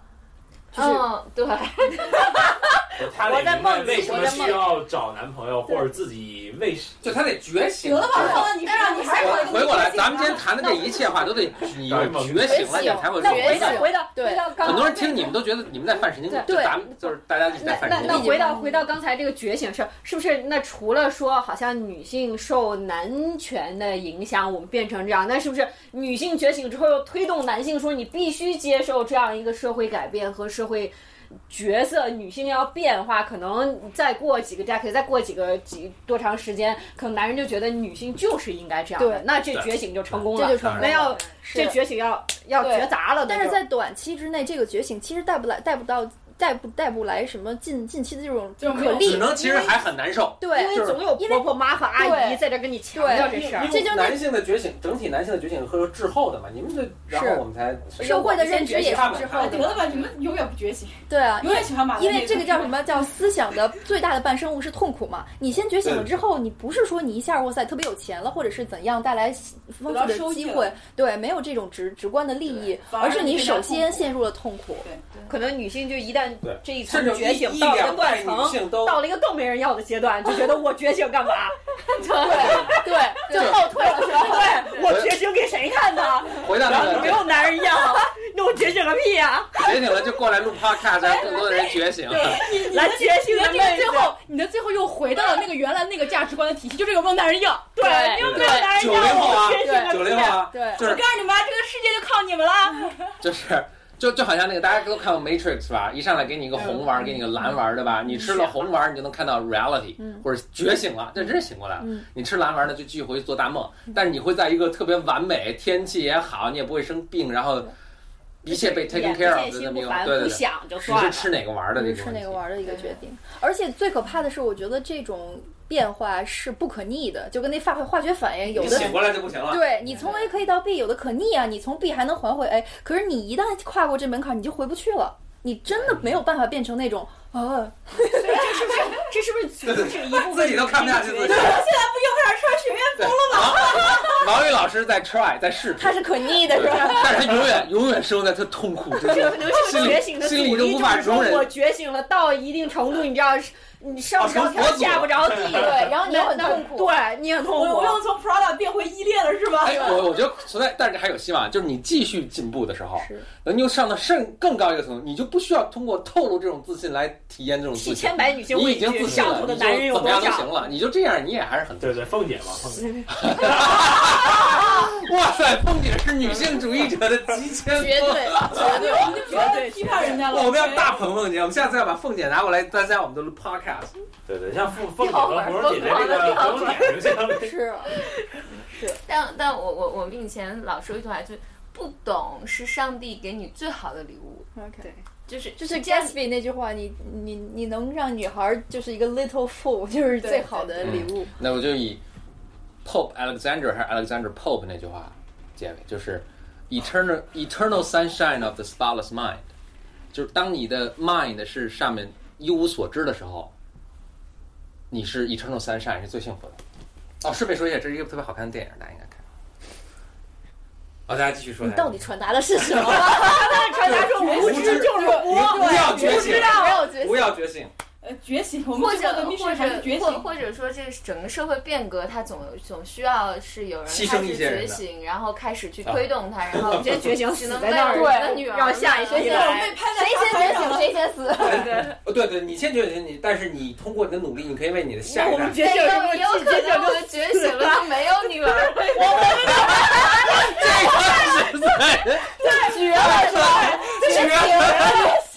嗯，对。(laughs) 我在梦里，为什么需要找男朋友，或者自己为就他得觉醒。得了吧，你让你还回过来，咱们今天谈的这一切话都得 (laughs) 你觉醒了，你才会。那回到回到对，很多人听你们都觉得你们在犯神经病，就咱们就是大家一起在犯神经病。那那回到回到刚才这个觉醒是是不是？那除了说好像女性受男权的影响，我们变成这样，那是不是女性觉醒之后又推动男性说你必须接受这样一个社会改变和社会？角色女性要变化，可能再过几个 decade，再过几个几多长时间，可能男人就觉得女性就是应该这样的对，那这觉醒就成功了，这就成功了。那要这觉醒要要对。绝砸了，但是在短期之内，这个觉醒其实带不来，带不到，带不带不来什么近近期的这种可力只。能其实还很难受。对，因为总有婆婆妈和阿姨在这跟你强调这事儿。这就是男性的觉醒，整体男性的觉醒和滞后的嘛，你们这，然后我们才社会的认知也是滞后的。得了吧，你们永远不觉醒，对啊，永远喜欢马来因为这个叫什么叫思想的最大的伴生物是痛苦嘛？你先觉醒了之后，你不是说你一下哇塞特别有钱了，或者是怎样带来丰富的机会，对，没有这种直直观的利益，而而是你首先陷入了痛苦。可能女性就一旦对这一层觉醒到了一个断层，到了一个更没人要的阶段，就觉得我觉醒干嘛？(laughs) 对 (laughs) 对，就后退了是吧？对，我觉醒给谁看呢？回到那个然后没有男人要，那我觉醒个屁呀、(laughs) 觉醒了就过来录 podcast，让更多的人觉醒。来觉醒的最后，你的最后又回到了那个原来那个价值观的体系，就这个没有男人要。对，没有没有男人要，90后啊我觉醒个屁呀、九零后啊，对就是我告诉你们，这个世界就靠你们了。就是就就好像那个大家都看过 Matrix 吧，一上来给你一个红丸，给你个蓝丸，对吧？你吃了红丸，你就能看到 reality，或者觉醒了，这真是醒过来了。你吃蓝丸呢，就继续回去做大梦，但是你会在一个特别完美，天气也好，你也不会生病，然后一切被 taken 眼 care of 的那么一个，对对对。想就只算了。是吃哪个丸的不是吃哪个玩儿的一个决定。而且最可怕的是，我觉得这种变化是不可逆的，就跟那化化学反应，有的醒过来就不行了。对你从 A 可以到 B，有的可逆啊，你从 B 还能还回 A，可是你一旦跨过这门槛，你就回不去了。你真的没有办法变成那种啊，这是不是这是不是就是一部分 (laughs) 自己都看不下去自己。现在不又开始穿学院风了吗？(laughs) 王宇老师在 try 在试图，它是可逆的，是吧？(laughs) 但是他永远永远生活在他痛苦之中这可，能是个觉醒的阻心里都力，无法就是说容忍我觉醒了到一定程度，你知道，你上不着天下不着地，对然后你又很痛苦对你很痛苦。我我又从 Prada 变回依恋了，是吧？哎，我我觉得存在，但是还有希望，就是你继续进步的时候，是等你又上到甚更高一个层次，你就不需要通过透露这种自信来体验这种自信七千。百女性你畏惧，已经自信了，上头的男人有怎么样都行？了，你就这样，你也还是很对对，凤姐嘛，凤姐。(laughs) 哇塞，凤姐是女性主义者的急先锋。绝对绝对。你就不要批判人家了。我们要大捧凤姐，我们下次要把凤姐拿过来参加我们的 podcast。对对，像凤凤姐和芙蓉姐这个合影脸就像是，但但我我我们以前老说一句话，就是不懂是上帝给你最好的礼物，OK，对就是就是这样 Gatsby 那句话，你你你能让女孩就是一个 little fool，就是最好的礼物。那我就以 Pope Alexander 还是 Alexander Pope 那句话结尾，就是 eternal eternal sunshine of the spotless mind，就是当你的 mind 是上面一无所知的时候，你是 eternal sunshine 是最幸福的。哦，顺便说一下，这是一个特别好看的电影，大家应该看。好，大家继续说。你到底传达的是什么？(laughs) 传达说无知就是无，不要觉醒，没有觉不要觉醒。呃，觉醒，我们或者或。者或或者说这个整个社会变革，它总总需要是有人牺开始牲一些人的觉醒，然后开始去推动它，(laughs) 然后先觉醒只能在那儿，为我的女儿让下一们批我来被。拍在谁先觉醒谁先死。(laughs) 哦，对对，你先觉醒你，但是你通过你的努力，你可以为你的下一代我们。觉醒？有也有可觉醒能我们觉醒了就没有女儿，(laughs) 绝了是对？绝了，绝了，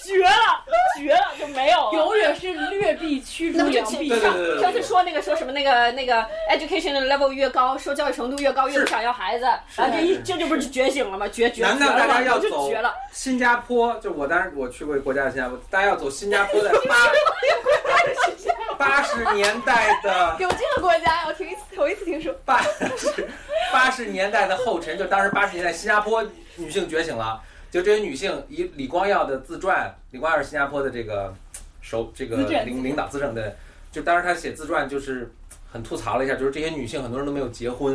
绝了，绝了就没有了。永远是劣币驱逐良币。对对对对上次说那个说什么那个那个 education 的 level 越高，受教育程度越高，越不想要孩子，啊，这一这就不是觉醒了吗？觉觉难道大家要走绝了？新加坡？就我当时我去过国家的新加坡，大家要走新加坡的 (laughs) 八八十年代的 (laughs) 有这个国家，我听一次头一次听说。八十八十年代的后尘，就当时八十年代新加坡女性觉醒了，就这些女性以李光耀的自传，李光耀是新加坡的这个首这个领领导资政的，就当时他写自传就是很吐槽了一下，就是这些女性很多人都没有结婚，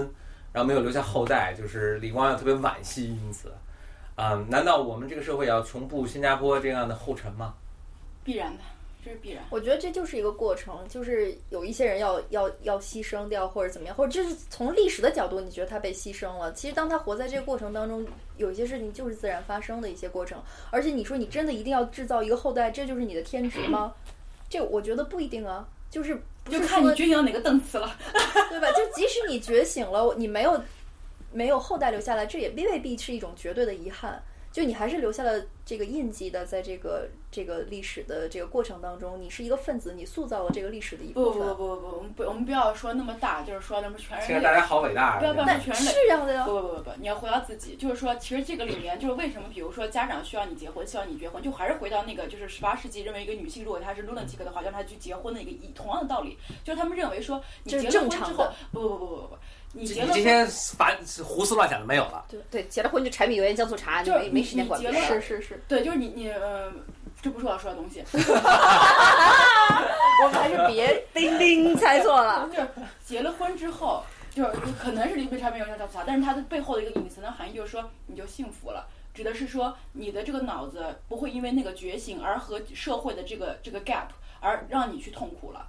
然后没有留下后代，就是李光耀特别惋惜，因此，嗯，难道我们这个社会也要重步新加坡这样的后尘吗？必然的，这是必然。我觉得这就是一个过程，就是有一些人要要要牺牲掉，或者怎么样，或者这是从历史的角度，你觉得他被牺牲了。其实当他活在这个过程当中，有一些事情就是自然发生的一些过程。而且你说你真的一定要制造一个后代，这就是你的天职吗？(clears throat) 这我觉得不一定啊，就是不就看你说觉醒到哪个档次了。对吧？就即使你觉醒了，你没有没有后代留下来，这也未必是一种绝对的遗憾。就你还是留下了这个印记的，在这个这个历史的这个过程当中，你是一个分子，你塑造了这个历史的一部分。不不不不不，我们不我们不要说那么大，就是说那么全人类。大家好伟大啊！不要不要但全人类是这样的呀不，不不不不，你要回到自己，就是说，其实这个里面就是为什么，比如说家长需要你结婚，希望你结婚，就还是回到那个就是十八世纪认为一个女性如果她是 lunatic 的话，让她去结婚的一个一同样的道理，就是他们认为说你结了婚之后正常的，不不不不不不，你你结了婚这些烦胡思乱想的没有了。对，结了婚就柴米油盐酱醋茶，你就没没时间管结了是是是，对，就是你你呃，这不是我要说的东西，(laughs) 我们还是别 (laughs) 叮叮猜错了。(laughs) 就是结了婚之后，就是可能是离婚柴米油盐酱醋茶，但是它的背后的一个隐层的含义就是说你就幸福了。指的是说，你的这个脑子不会因为那个觉醒而和社会的这个这个 gap 而让你去痛苦了，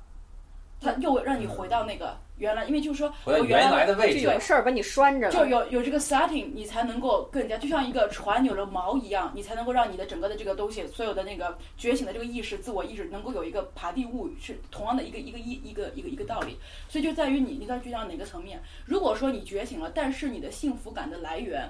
它又让你回到那个原来，因为就是说回到我原原来的位置就有事儿把你拴着就。有有这个 setting，你才能够更加就像一个船有了锚一样，你才能够让你的整个的这个东西，所有的那个觉醒的这个意识、自我意识能够有一个爬地物，是同样的一个一个一一个一个一个道理。所以就在于你你在聚焦哪个层面。如果说你觉醒了，但是你的幸福感的来源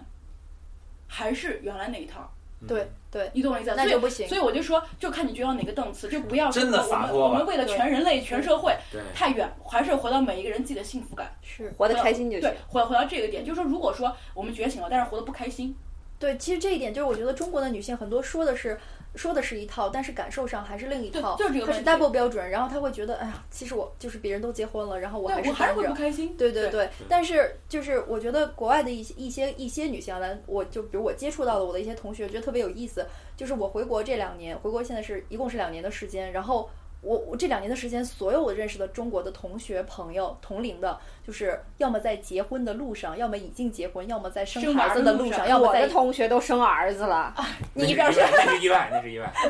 还是原来那一套，对对，你懂我意思吧？所以那就不行所以我就说，就看你觉到哪个档次，就不要真的我们洒脱吧我们为了全人类、全社会，太远，还是回到每一个人自己的幸福感。是活得开心就行对。，回回到这个点，就是说，如果说我们觉醒了，但是活得不开心，对，其实这一点就是我觉得中国的女性很多说的是说的是一套，但是感受上还是另一套，就是这个问题 double 标准，然后他会觉得，哎呀，其实我就是别人都结婚了，然后我还是我还是单着。会不开心。对对对对，但是就是我觉得国外的一些一些一些女性啊，咱我就比如我接触到的我的一些同学，觉得特别有意思。就是我回国这两年，回国现在是一共是两年的时间，然后我我这两年的时间，所有我认识的中国的同学朋友同龄的，就是要么在结婚的路上，要么已经结婚，要么在生生孩子的路上，要么在我的同学都生儿子了，那是你表示 (laughs) 那是意外，那是意外。(laughs)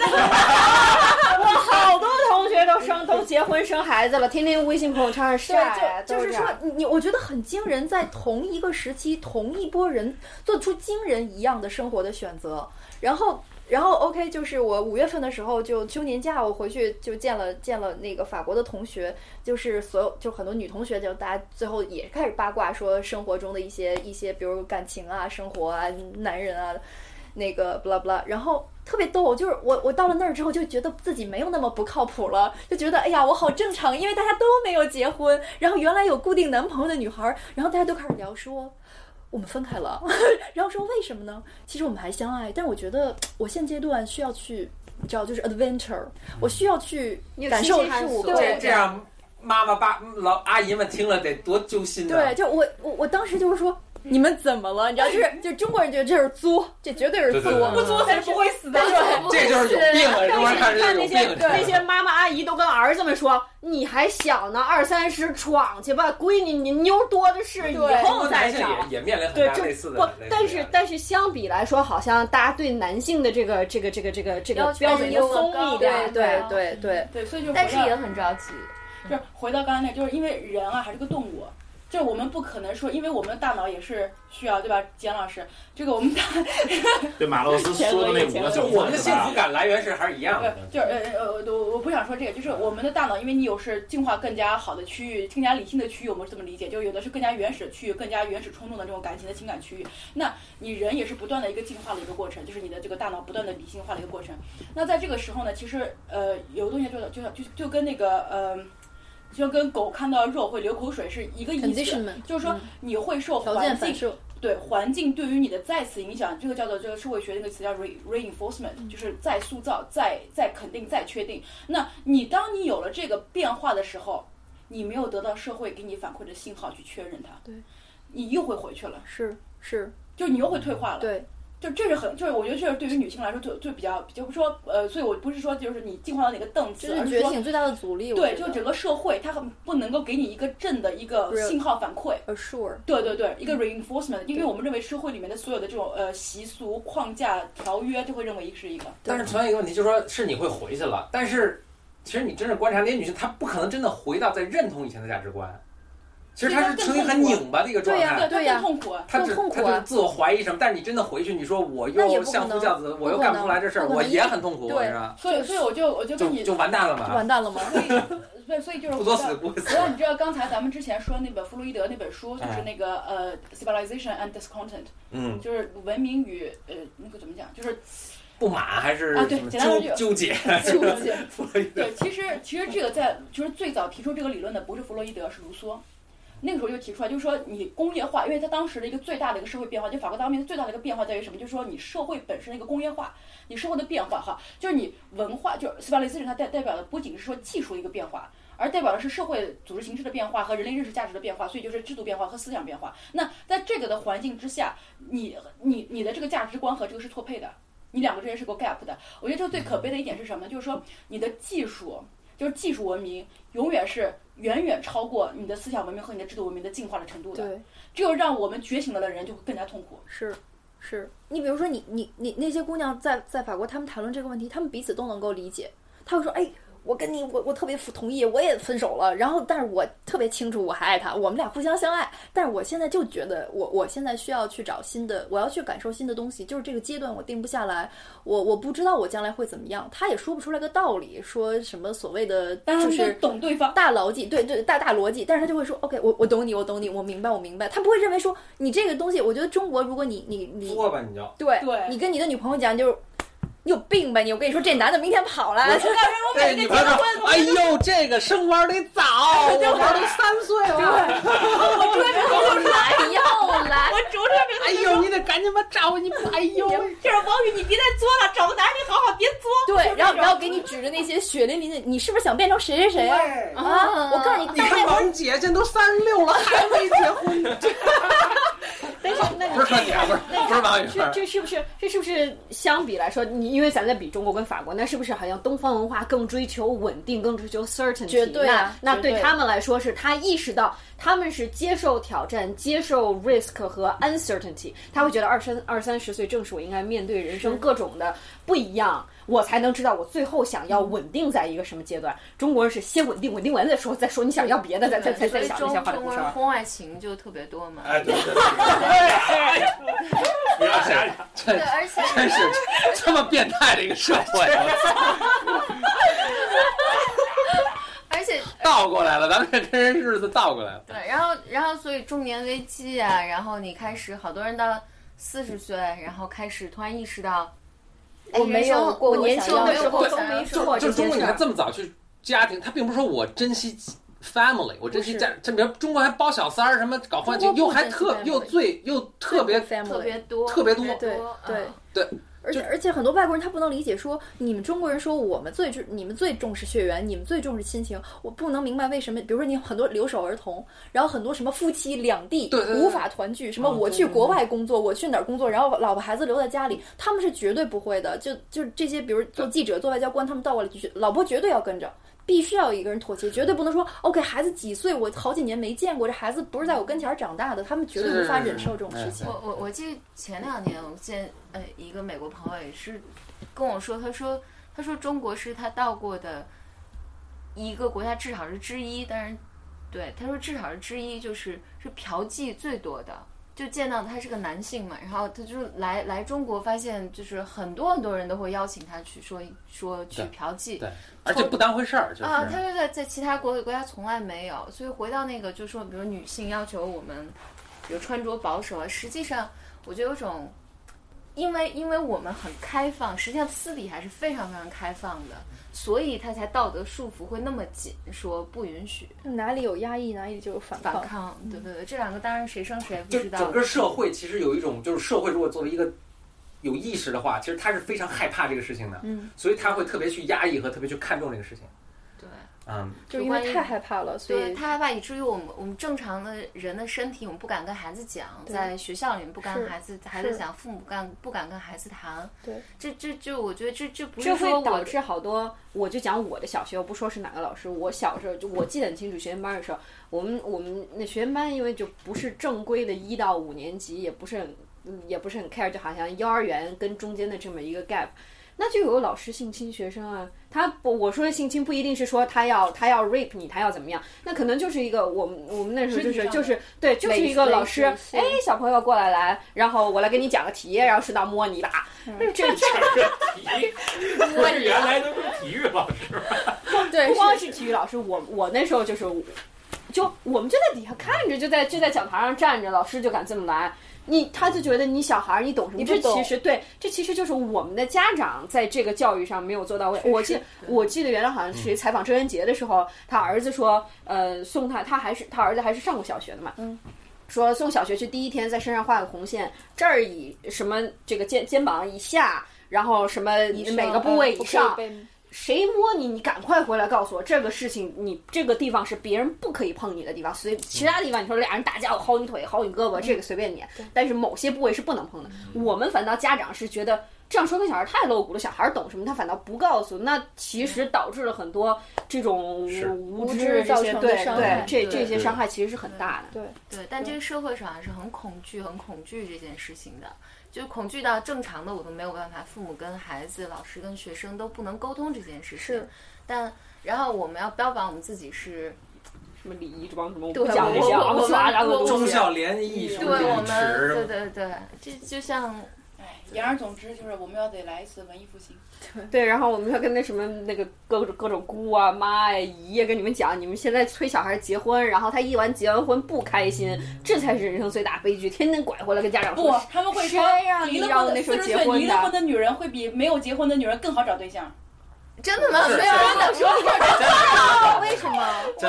我好多同学都生都结婚生孩子了，天天微信朋友圈上晒，对，就就是说你你我觉得很惊人，在同一个时期，同一波人做出惊人一样的生活的选择，然后。然后 OK，就是我五月份的时候就休年假，我回去就见了见了那个法国的同学，就是所有就很多女同学，就大家最后也开始八卦说生活中的一些一些，比如感情啊、生活啊、男人啊，那个 blah blah，然后特别逗，就是我我到了那儿之后就觉得自己没有那么不靠谱了，就觉得哎呀我好正常，因为大家都没有结婚，然后原来有固定男朋友的女孩，然后大家都开始聊说。我们分开了，(laughs) 然后说为什么呢？其实我们还相爱，但我觉得我现阶段需要去，你知道，就是 adventure，我需要去感受新鲜事物这对这样，妈妈爸老阿姨们听了得多揪心啊！对，就我我我当时就是说，你们怎么了？你知道，就是 (laughs) 就是中国人觉得这是作，这绝对是作，不作才是不会死的。(laughs) 这就是有病了，中国人看那些就是有病。那些妈妈阿姨都跟儿子们说：“你还小呢，二三十闯去吧，闺女你妞多的是，以中后再找。”也也面临很对，就大类似的但是但是相比来说，好像大家对男性的这个这个这个这个这个要求标准就松一点，对对对，对，所以就但是也很着急。就是回到刚才那，就是因为人啊还是个动物，就是我们不可能说，因为我们的大脑也是需要，对吧？简老师，这个我们大 (laughs) 对马洛斯说的那五个就种我们的幸福感，来源是还是一样的。就是呃呃我我不想说这个，就是我们的大脑，因为你有是进化更加好的区域，更加理性的区域，我们是这么理解，就是有的是更加原始的区域，更加原始冲动的这种感情的情感区域。那你人也是不断的一个进化的一个过程，就是你的这个大脑不断的理性化的一个过程。那在这个时候呢，其实呃有的东西就就就就跟那个呃。就跟狗看到肉会流口水是一个意思，就是说嗯你会受环境对环境对于你的再次影响，这个叫做这个社会学那个词叫 re reinforcement，就是再塑造、再再肯定、再确定。那你当你有了这个变化的时候，你没有得到社会给你反馈的信号去确认它，对，你又会回去了，是是，就你又会退化了。对，就这是很，就是我觉得这是对于女性来说就就比较，就不说呃，所以我不是说就是你进化到哪个档次，就是觉醒最大的阻力。对，就整个社会它很不能够给你一个正的一个信号反馈。assure，对对对，一个 reinforcement，因为我们认为社会里面的所有的这种呃习俗、框架、条约，就会认为一个是一个。但是存在一个问题，就是说是你会回去了，但是其实你真正观察那些女性，她不可能真的回到在认同以前的价值观。其实他是处于很拧巴的一个状对呀态。对，呀他更痛苦。他痛苦啊他就是自我怀疑什么，但是你真的回去，你说我又相夫教子，我又干不出来这事儿，我也很痛苦，对是吧？所以，所以我就我就跟你就就完蛋了就嘛，完蛋了吗？(laughs) 所以，所以，所以就是不作死不会死你知道刚才咱们之前说那本弗洛伊德那本书，就是哎那个呃，civilization and discontent，嗯，就是文明与呃那个怎么讲，就是不满还是啊对简单说就纠纠结？纠结。弗洛伊德对，其实其实这个在就是最早提出这个理论的不是弗洛伊德，是卢梭。那个时候就提出来，就是说你工业化，因为它当时的一个最大的一个社会变化，就法国大革命最大的一个变化在于什么？就是说你社会本身的一个工业化，你社会的变化哈，就是你文化，就是 civilization 它代代表的不仅是说技术一个变化，而代表的是社会组织形式的变化和人类认识价值的变化，所以就是制度变化和思想变化。那在这个的环境之下，你你你的这个价值观和这个是错配的，你两个之间是个 gap 的。我觉得这个最可悲的一点是什么呢？就是说你的技术，就是技术文明，永远是远远超过你的思想文明和你的制度文明的进化的程度的。对，只有让我们觉醒了的人就会更加痛苦。是是。你比如说你你你那些姑娘在在法国，她们谈论这个问题，她们彼此都能够理解。她会说，哎。我跟你，我我特别同意，我也分手了。然后，但是我特别清楚，我还爱他，我们俩互相相爱。但是我现在就觉得，我我现在需要去找新的，我要去感受新的东西。就是这个阶段我定不下来，我我不知道我将来会怎么样。他也说不出来个道理，说什么所谓的就是懂对方。大逻辑，对对大大逻辑，但是他就会说，OK，我我懂你，我懂你，我明白，我明白。他不会认为说你这个东西，我觉得中国，如果你你你说吧你就。对对你跟你的女朋友讲，就是你有病吧你？我跟你说，这男的明天跑了，就告诉我对，(laughs) 每你结婚，哎呦，这个生娃得早，我娃都三岁了。又来又来，我主这 (laughs) 哎呦，你得赶紧把找你，哎呦，就是王宇，你别再作了，找个男人好好别作。对，然后然后给你指着那些血淋淋的，你是不是想变成谁谁谁啊？啊！我告诉你，你看王姐现在都三十六了，还没结婚。(laughs) 但是那你不是说你啊，不是不是王宇，这这是不是这是不是相比来说，你因为咱在比中国跟法国，那是不是好像东方文化更追求稳定，更追求 certainty？绝对啊那那对对他们来说是他意识到他们是接受挑战、接受 risk 和 uncertainty，他会觉得二三二三十岁正是我应该面对人生各种的不一样，我才能知道我最后想要稳定在一个什么阶段。中国人是先稳定，稳定完再说，再说你想要别的，再再再再想那些花里中。国人婚外情就特别多嘛。哎，对对对，不要瞎想。真对，而且真是这么变态的一个社会，(laughs) 而且倒过来了，咱们这跟人日子倒过来了。对，然后然后所以中年危机啊，然后你开始好多人到四十岁，然后开始突然意识到，哎我没有过我我年轻的生活没有过都没说过这就中国，你件事儿。看这么早去家庭，他并不是说我珍惜 family，我珍惜家，这比如中国还包小三儿，什么搞婚外情，中国又还特又最又特别特别多，特别多对对嗯对。而且而且很多外国人他不能理解说，你们中国人说我们最重你们最重视血缘，你们最重视亲情，我不能明白为什么。比如说你很多留守儿童，然后很多什么夫妻两地无法团聚，什么哦我去国外工作，我去哪儿工作，然后老婆孩子留在家里，他们是绝对不会的。就就这些，比如做记者、做外交官，他们到过来就觉老婆绝对要跟着。必须要有一个人妥协，绝对不能说 OK，孩子几岁，我好几年没见过，这孩子不是在我跟前儿长大的，他们绝对无法忍受这种事情。我我我记得前两年我见呃一个美国朋友也是跟我说，他说他说中国是他到过的一个国家，至少是之一，但是对他说至少是之一，就是是嫖妓最多的。就见到他是个男性嘛，然后他就来来中国，发现就是很多很多人都会邀请他去说说去嫖妓，对，而且不当回事儿，就是啊，他说在在其他国国家从来没有，所以回到那个就说，比如女性要求我们，比如穿着保守啊，实际上我觉得有种，因为因为我们很开放，实际上私底还是非常非常开放的，所以他才道德束缚会那么紧，说不允许哪里有压抑，哪里就有反抗。反抗。对对对，这两个当然谁胜谁不知道。整个社会其实有一种，就是社会如果作为一个有意识的话，其实他是非常害怕这个事情的，嗯，所以他会特别去压抑和特别去看重这个事情。对。嗯，就是因为太害怕了，所对以他害怕，以至于我们我们正常的人的身体，我们不敢跟孩子讲，在学校里面不敢跟孩子孩子是讲，父母不敢不敢跟孩子谈。对，这这就我觉得这这不是说我会导致好多，我就讲我的小学，我不说是哪个老师。我小时候就我记得很清楚，学前班的时候，我们我们那学前班因为就不是正规的一到五年级，也不是很嗯也不是很 care，就好像幼儿园跟中间的这么一个 gap。那就有老师性侵学生啊。他不，我说的性侵不一定是说他要他要 rape 你，他要怎么样，那可能就是一个我们我们那时候就是就是对，就是一个老师，哎，小朋友过来来，然后我来给你讲个题，然后顺道摸你一把，(laughs) 这这体，不是原来都是体育老师？对 (laughs) 不光是体育老师，我我那时候就是，就我们就在底下看着，就在就在讲台上站着，老师就敢这么来。你他就觉得你小孩儿你懂什么？这你不懂其实对，这其实就是我们的家长在这个教育上没有做到位。我记我记得原来好像谁采访周元杰的时候，他儿子说，呃，送他他还是他儿子还是上过小学的嘛，嗯。说送小学去第一天，在身上画个红线，这儿以什么这个肩肩膀以下，然后什么每个部位以上，谁摸你，你赶快回来告诉我这个事情，你这个地方是别人不可以碰你的地方，随其他地方你说俩人打架，我薅你腿，薅你胳膊，这个随便你，但是某些部位是不能碰的。我们反倒家长是觉得这样说跟小孩太露骨了，小孩懂什么，他反倒不告诉，那其实导致了很多这种无知造成的伤害这对这些伤害其实是很大的。对，对，但这个社会上还是很恐惧、很恐惧这件事情的，就恐惧到正常的我都没有办法，父母跟孩子、老师跟学生都不能沟通这件事情。是，但然后我们要标榜我们自己是，什么礼仪这帮什么我对不讲这些我我我昂斯拉的我东西。忠孝廉义对什么对我们，对，对对，这就像哎，言而总之就是我们要得来一次文艺复兴。对，然后我们要跟那什么那个各种各种姑啊、妈呀、姨呀，跟你们讲，你们现在催小孩结婚，然后他一完结完婚不开心，这才是人生最大悲剧，天天拐回来跟家长不说。，他们会说谁让你离了婚的让我那时候四十岁结婚的离了婚的女人会比没有结婚的女人更好找对象。真的吗？没有人能说你为什么？对，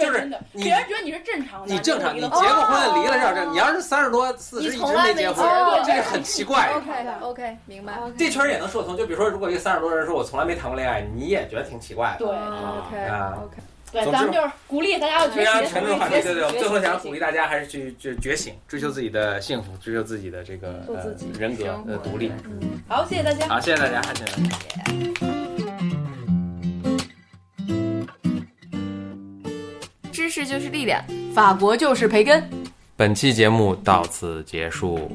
就是，你别人觉得你是正常的，你正常，你结过婚婚离了这这，你要是三十多、四十一直你从来没结婚，这是很奇怪的。OK OK，明白。这圈儿也能说得通，就比如说，如果一个三十多人说我从来没谈过恋爱，你也觉得挺奇怪的。对啊 OK OK，对，咱们就是鼓励大家要非常学习，沉重的话题，对对对，最后想鼓励大家还是去去觉醒，追求自己的幸福，追求自己的这个呃做自己人格生活的独立。好，谢谢大家。好，谢谢大家，谢谢大家。知识就是力量。法国就是培根。本期节目到此结束。